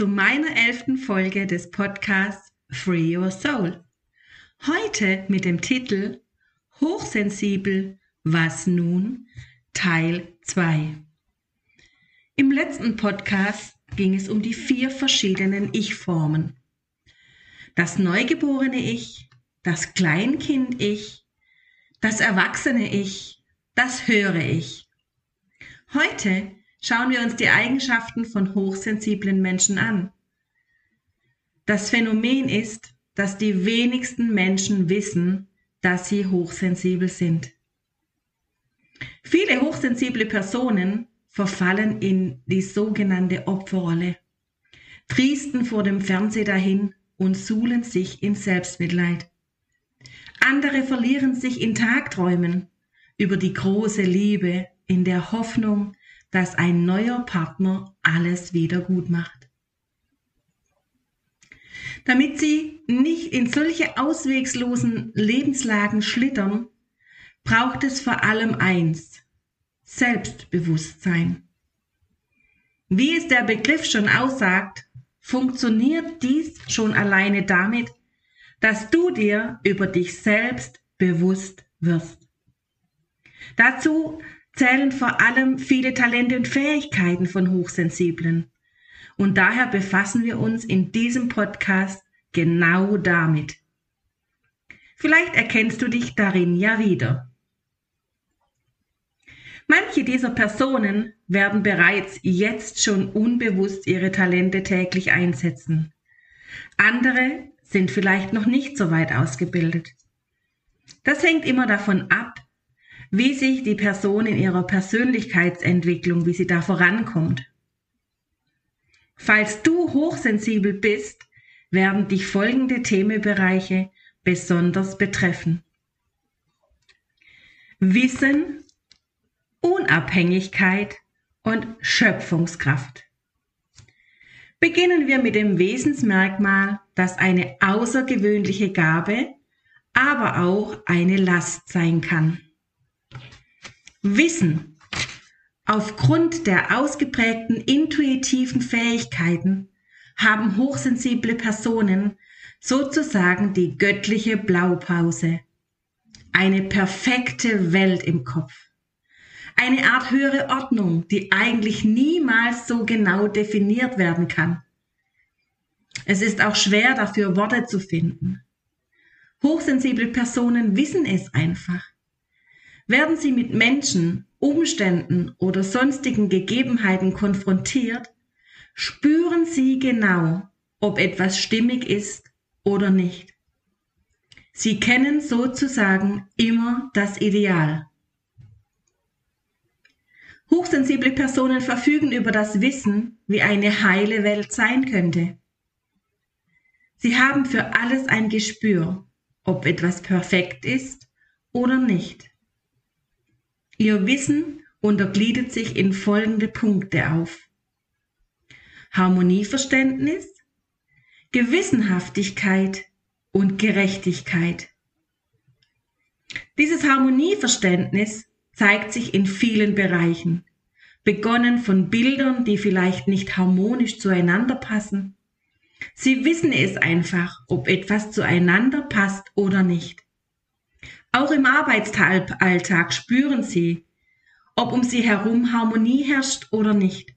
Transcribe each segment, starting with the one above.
zu meiner elften Folge des Podcasts Free Your Soul. Heute mit dem Titel Hochsensibel, was nun? Teil 2. Im letzten Podcast ging es um die vier verschiedenen Ich-Formen. Das neugeborene Ich, das Kleinkind-Ich, das erwachsene Ich, das höre Ich. Heute Schauen wir uns die Eigenschaften von hochsensiblen Menschen an. Das Phänomen ist, dass die wenigsten Menschen wissen, dass sie hochsensibel sind. Viele hochsensible Personen verfallen in die sogenannte Opferrolle, triesten vor dem Fernseher dahin und suhlen sich in Selbstmitleid. Andere verlieren sich in Tagträumen über die große Liebe in der Hoffnung, dass ein neuer Partner alles wieder gut macht. Damit sie nicht in solche auswegslosen Lebenslagen schlittern, braucht es vor allem eins, Selbstbewusstsein. Wie es der Begriff schon aussagt, funktioniert dies schon alleine damit, dass du dir über dich selbst bewusst wirst. Dazu zählen vor allem viele Talente und Fähigkeiten von Hochsensiblen. Und daher befassen wir uns in diesem Podcast genau damit. Vielleicht erkennst du dich darin ja wieder. Manche dieser Personen werden bereits jetzt schon unbewusst ihre Talente täglich einsetzen. Andere sind vielleicht noch nicht so weit ausgebildet. Das hängt immer davon ab, wie sich die Person in ihrer Persönlichkeitsentwicklung, wie sie da vorankommt. Falls du hochsensibel bist, werden dich folgende Themenbereiche besonders betreffen. Wissen, Unabhängigkeit und Schöpfungskraft. Beginnen wir mit dem Wesensmerkmal, das eine außergewöhnliche Gabe, aber auch eine Last sein kann. Wissen. Aufgrund der ausgeprägten intuitiven Fähigkeiten haben hochsensible Personen sozusagen die göttliche Blaupause. Eine perfekte Welt im Kopf. Eine Art höhere Ordnung, die eigentlich niemals so genau definiert werden kann. Es ist auch schwer dafür Worte zu finden. Hochsensible Personen wissen es einfach. Werden Sie mit Menschen, Umständen oder sonstigen Gegebenheiten konfrontiert, spüren Sie genau, ob etwas stimmig ist oder nicht. Sie kennen sozusagen immer das Ideal. Hochsensible Personen verfügen über das Wissen, wie eine heile Welt sein könnte. Sie haben für alles ein Gespür, ob etwas perfekt ist oder nicht. Ihr Wissen untergliedert sich in folgende Punkte auf. Harmonieverständnis, Gewissenhaftigkeit und Gerechtigkeit. Dieses Harmonieverständnis zeigt sich in vielen Bereichen, begonnen von Bildern, die vielleicht nicht harmonisch zueinander passen. Sie wissen es einfach, ob etwas zueinander passt oder nicht. Auch im Arbeitsalltag spüren sie, ob um sie herum Harmonie herrscht oder nicht.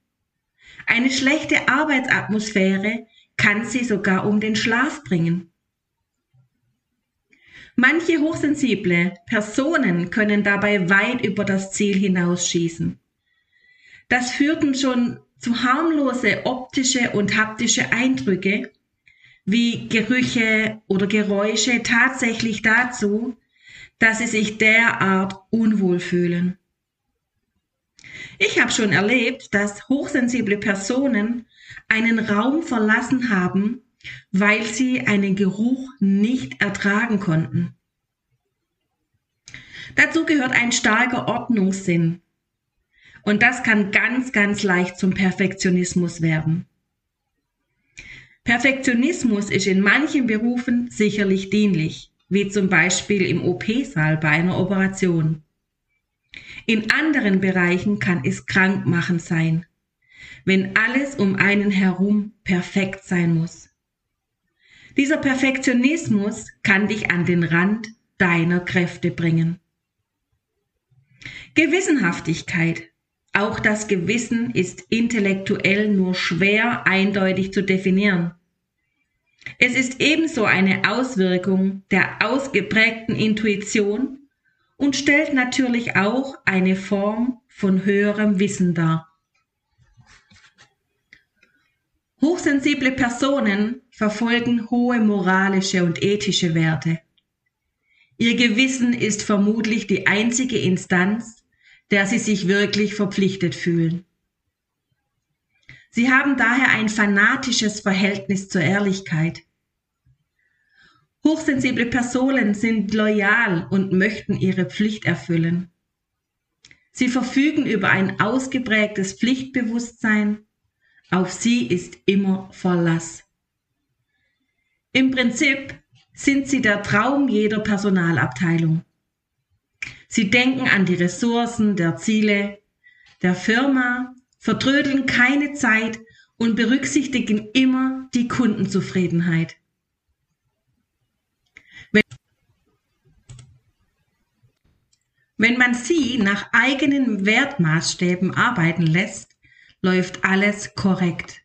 Eine schlechte Arbeitsatmosphäre kann sie sogar um den Schlaf bringen. Manche hochsensible Personen können dabei weit über das Ziel hinausschießen. Das führten schon zu harmlose optische und haptische Eindrücke wie Gerüche oder Geräusche tatsächlich dazu, dass sie sich derart unwohl fühlen. Ich habe schon erlebt, dass hochsensible Personen einen Raum verlassen haben, weil sie einen Geruch nicht ertragen konnten. Dazu gehört ein starker Ordnungssinn. Und das kann ganz, ganz leicht zum Perfektionismus werden. Perfektionismus ist in manchen Berufen sicherlich dienlich, wie zum Beispiel im OP-Saal bei einer Operation. In anderen Bereichen kann es krankmachend sein, wenn alles um einen herum perfekt sein muss. Dieser Perfektionismus kann dich an den Rand deiner Kräfte bringen. Gewissenhaftigkeit. Auch das Gewissen ist intellektuell nur schwer eindeutig zu definieren. Es ist ebenso eine Auswirkung der ausgeprägten Intuition und stellt natürlich auch eine Form von höherem Wissen dar. Hochsensible Personen verfolgen hohe moralische und ethische Werte. Ihr Gewissen ist vermutlich die einzige Instanz, der sie sich wirklich verpflichtet fühlen. Sie haben daher ein fanatisches Verhältnis zur Ehrlichkeit. Hochsensible Personen sind loyal und möchten ihre Pflicht erfüllen. Sie verfügen über ein ausgeprägtes Pflichtbewusstsein. Auf sie ist immer Verlass. Im Prinzip sind sie der Traum jeder Personalabteilung. Sie denken an die Ressourcen der Ziele der Firma, vertrödeln keine Zeit und berücksichtigen immer die Kundenzufriedenheit. Wenn, man sie nach eigenen Wertmaßstäben arbeiten lässt, läuft alles korrekt.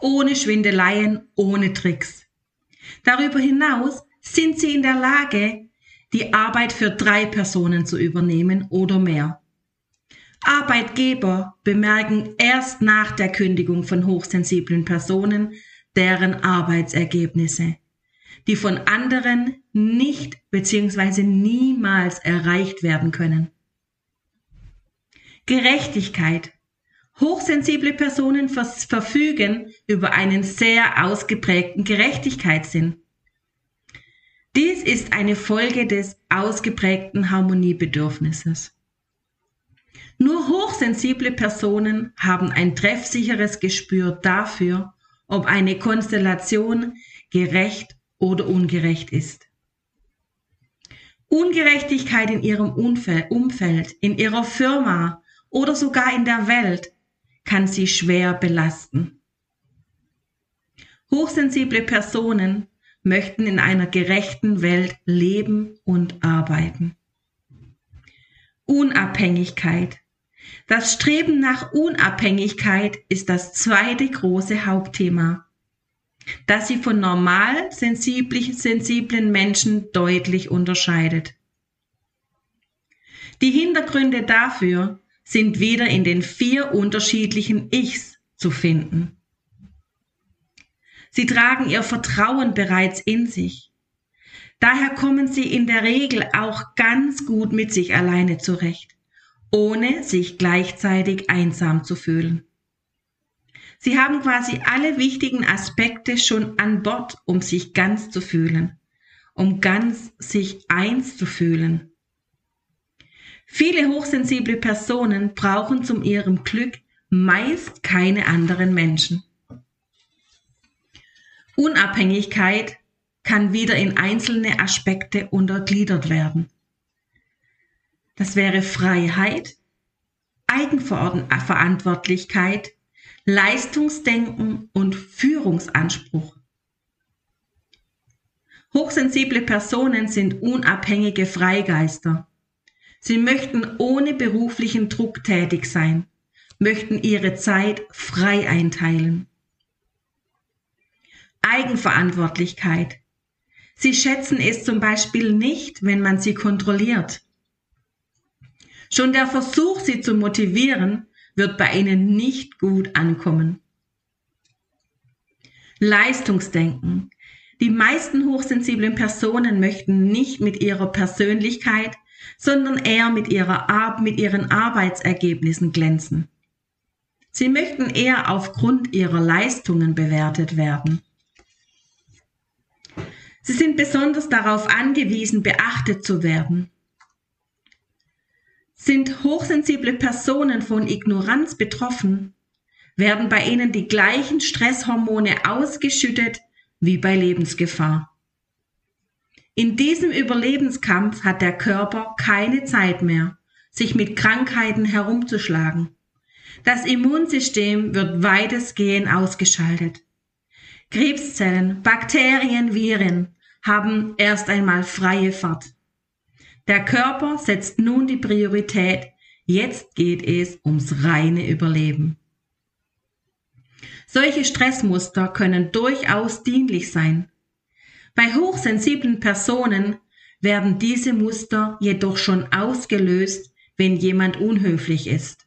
Ohne Schwindeleien, ohne Tricks. Darüber hinaus sind sie in der Lage, die Arbeit für drei Personen zu übernehmen oder mehr. Arbeitgeber bemerken erst nach der Kündigung von hochsensiblen Personen deren Arbeitsergebnisse, die von anderen nicht bzw. niemals erreicht werden können. Gerechtigkeit. Hochsensible Personen verfügen über einen sehr ausgeprägten Gerechtigkeitssinn. Dies ist eine Folge des ausgeprägten Harmoniebedürfnisses. Nur hochsensible Personen haben ein treffsicheres Gespür dafür, ob eine Konstellation gerecht oder ungerecht ist. Ungerechtigkeit in ihrem Umfeld, in ihrer Firma oder sogar in der Welt kann sie schwer belasten. Hochsensible Personen möchten in einer gerechten Welt leben und arbeiten. Unabhängigkeit. Das Streben nach Unabhängigkeit ist das zweite große Hauptthema, das sie von normal sensiblen Menschen deutlich unterscheidet. Die Hintergründe dafür sind wieder in den vier unterschiedlichen Ichs zu finden. Sie tragen ihr Vertrauen bereits in sich. Daher kommen sie in der Regel auch ganz gut mit sich alleine zurecht, ohne sich gleichzeitig einsam zu fühlen. Sie haben quasi alle wichtigen Aspekte schon an Bord, um sich ganz zu fühlen, um ganz sich eins zu fühlen. Viele hochsensible Personen brauchen zum ihrem Glück meist keine anderen Menschen. Unabhängigkeit kann wieder in einzelne Aspekte untergliedert werden. Das wäre Freiheit, Eigenverantwortlichkeit, Leistungsdenken und Führungsanspruch. Hochsensible Personen sind unabhängige Freigeister. Sie möchten ohne beruflichen Druck tätig sein, möchten ihre Zeit frei einteilen. Eigenverantwortlichkeit. Sie schätzen es zum Beispiel nicht, wenn man sie kontrolliert. Schon der Versuch, sie zu motivieren, wird bei ihnen nicht gut ankommen. Leistungsdenken. Die meisten hochsensiblen Personen möchten nicht mit ihrer Persönlichkeit, sondern eher mit, ihrer mit ihren Arbeitsergebnissen glänzen. Sie möchten eher aufgrund ihrer Leistungen bewertet werden. Sie sind besonders darauf angewiesen, beachtet zu werden. Sind hochsensible Personen von Ignoranz betroffen, werden bei ihnen die gleichen Stresshormone ausgeschüttet wie bei Lebensgefahr. In diesem Überlebenskampf hat der Körper keine Zeit mehr, sich mit Krankheiten herumzuschlagen. Das Immunsystem wird weitestgehend ausgeschaltet. Krebszellen, Bakterien, Viren haben erst einmal freie Fahrt. Der Körper setzt nun die Priorität. Jetzt geht es ums reine Überleben. Solche Stressmuster können durchaus dienlich sein. Bei hochsensiblen Personen werden diese Muster jedoch schon ausgelöst, wenn jemand unhöflich ist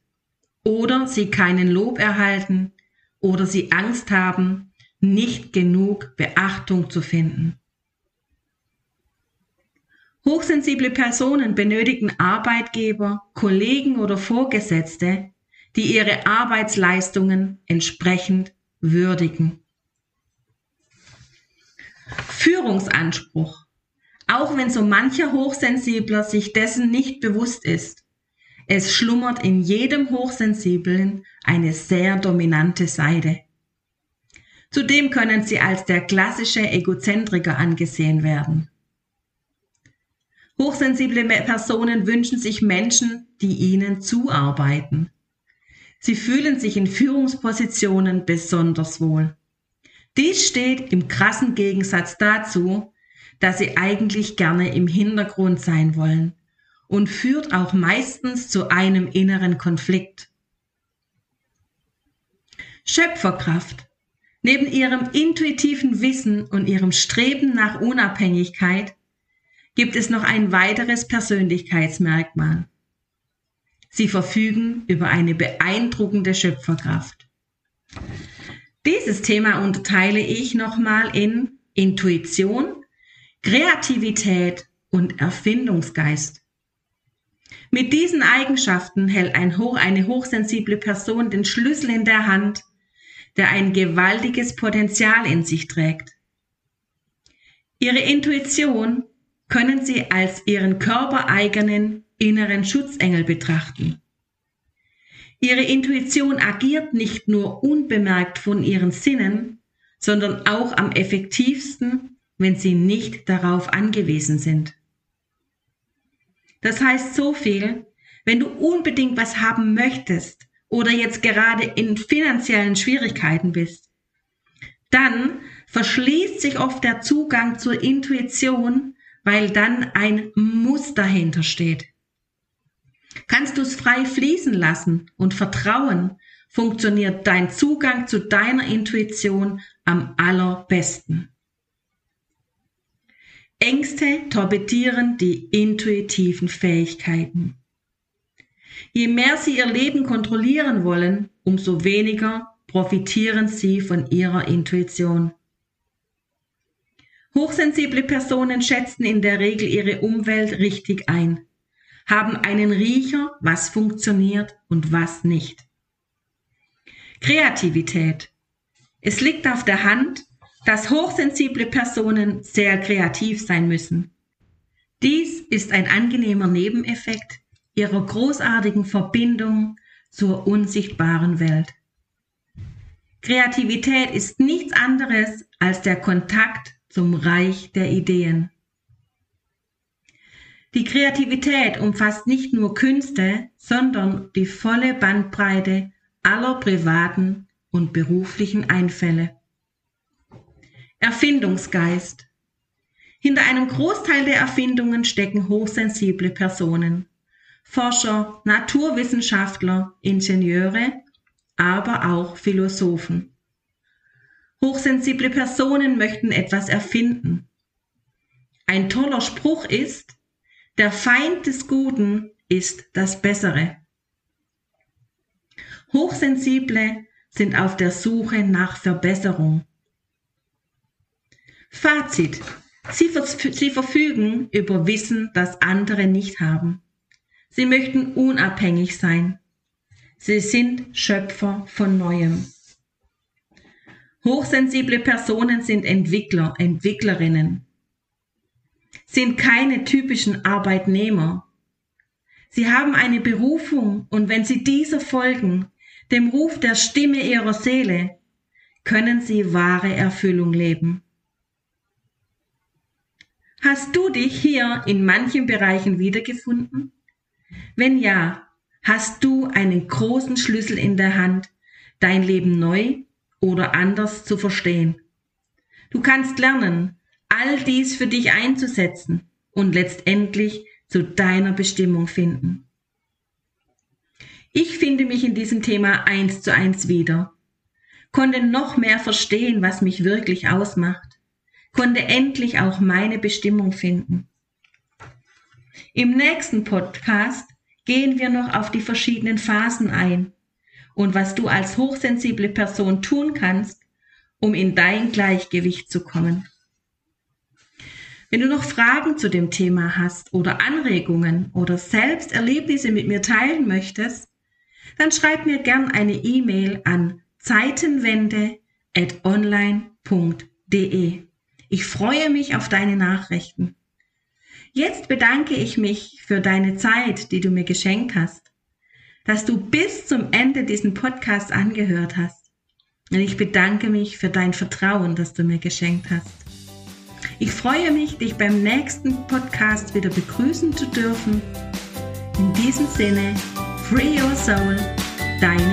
oder sie keinen Lob erhalten oder sie Angst haben, nicht genug Beachtung zu finden. Hochsensible Personen benötigen Arbeitgeber, Kollegen oder Vorgesetzte, die ihre Arbeitsleistungen entsprechend würdigen. Führungsanspruch. Auch wenn so mancher Hochsensibler sich dessen nicht bewusst ist, es schlummert in jedem Hochsensiblen eine sehr dominante Seite. Zudem können sie als der klassische Egozentriker angesehen werden. Hochsensible Personen wünschen sich Menschen, die ihnen zuarbeiten. Sie fühlen sich in Führungspositionen besonders wohl. Dies steht im krassen Gegensatz dazu, dass sie eigentlich gerne im Hintergrund sein wollen und führt auch meistens zu einem inneren Konflikt. Schöpferkraft. Neben ihrem intuitiven Wissen und ihrem Streben nach Unabhängigkeit gibt es noch ein weiteres Persönlichkeitsmerkmal. Sie verfügen über eine beeindruckende Schöpferkraft. Dieses Thema unterteile ich nochmal in Intuition, Kreativität und Erfindungsgeist. Mit diesen Eigenschaften hält ein hoch, eine hochsensible Person den Schlüssel in der Hand, der ein gewaltiges Potenzial in sich trägt. Ihre Intuition können Sie als Ihren körpereigenen inneren Schutzengel betrachten. Ihre Intuition agiert nicht nur unbemerkt von Ihren Sinnen, sondern auch am effektivsten, wenn Sie nicht darauf angewiesen sind. Das heißt so viel, wenn du unbedingt was haben möchtest oder jetzt gerade in finanziellen Schwierigkeiten bist, dann verschließt sich oft der Zugang zur Intuition, weil dann ein Muss dahinter steht. Kannst du es frei fließen lassen und vertrauen, funktioniert dein Zugang zu deiner Intuition am allerbesten. Ängste torpedieren die intuitiven Fähigkeiten. Je mehr sie ihr Leben kontrollieren wollen, umso weniger profitieren sie von ihrer Intuition. Hochsensible Personen schätzen in der Regel ihre Umwelt richtig ein, haben einen Riecher, was funktioniert und was nicht. Kreativität. Es liegt auf der Hand, dass hochsensible Personen sehr kreativ sein müssen. Dies ist ein angenehmer Nebeneffekt ihrer großartigen Verbindung zur unsichtbaren Welt. Kreativität ist nichts anderes als der Kontakt zum Reich der Ideen. Die Kreativität umfasst nicht nur Künste, sondern die volle Bandbreite aller privaten und beruflichen Einfälle. Erfindungsgeist. Hinter einem Großteil der Erfindungen stecken hochsensible Personen. Forscher, Naturwissenschaftler, Ingenieure, aber auch Philosophen. Hochsensible Personen möchten etwas erfinden. Ein toller Spruch ist, der Feind des Guten ist das Bessere. Hochsensible sind auf der Suche nach Verbesserung. Fazit. Sie, sie verfügen über Wissen, das andere nicht haben. Sie möchten unabhängig sein. Sie sind Schöpfer von Neuem. Hochsensible Personen sind Entwickler, Entwicklerinnen. sind keine typischen Arbeitnehmer. Sie haben eine Berufung und wenn sie dieser folgen, dem Ruf der Stimme ihrer Seele, können sie wahre Erfüllung leben. Hast du dich hier in manchen Bereichen wiedergefunden? Wenn ja, hast du einen großen Schlüssel in der Hand, dein Leben neu oder anders zu verstehen. Du kannst lernen, all dies für dich einzusetzen und letztendlich zu deiner Bestimmung finden. Ich finde mich in diesem Thema eins zu eins wieder, konnte noch mehr verstehen, was mich wirklich ausmacht konnte endlich auch meine Bestimmung finden. Im nächsten Podcast gehen wir noch auf die verschiedenen Phasen ein und was du als hochsensible Person tun kannst, um in dein Gleichgewicht zu kommen. Wenn du noch Fragen zu dem Thema hast oder Anregungen oder selbst Erlebnisse mit mir teilen möchtest, dann schreib mir gern eine E-Mail an zeitenwende@online.de. Ich freue mich auf deine Nachrichten. Jetzt bedanke ich mich für deine Zeit, die du mir geschenkt hast, dass du bis zum Ende diesen Podcast angehört hast. Und ich bedanke mich für dein Vertrauen, das du mir geschenkt hast. Ich freue mich, dich beim nächsten Podcast wieder begrüßen zu dürfen. In diesem Sinne, Free Your Soul, deine Eva.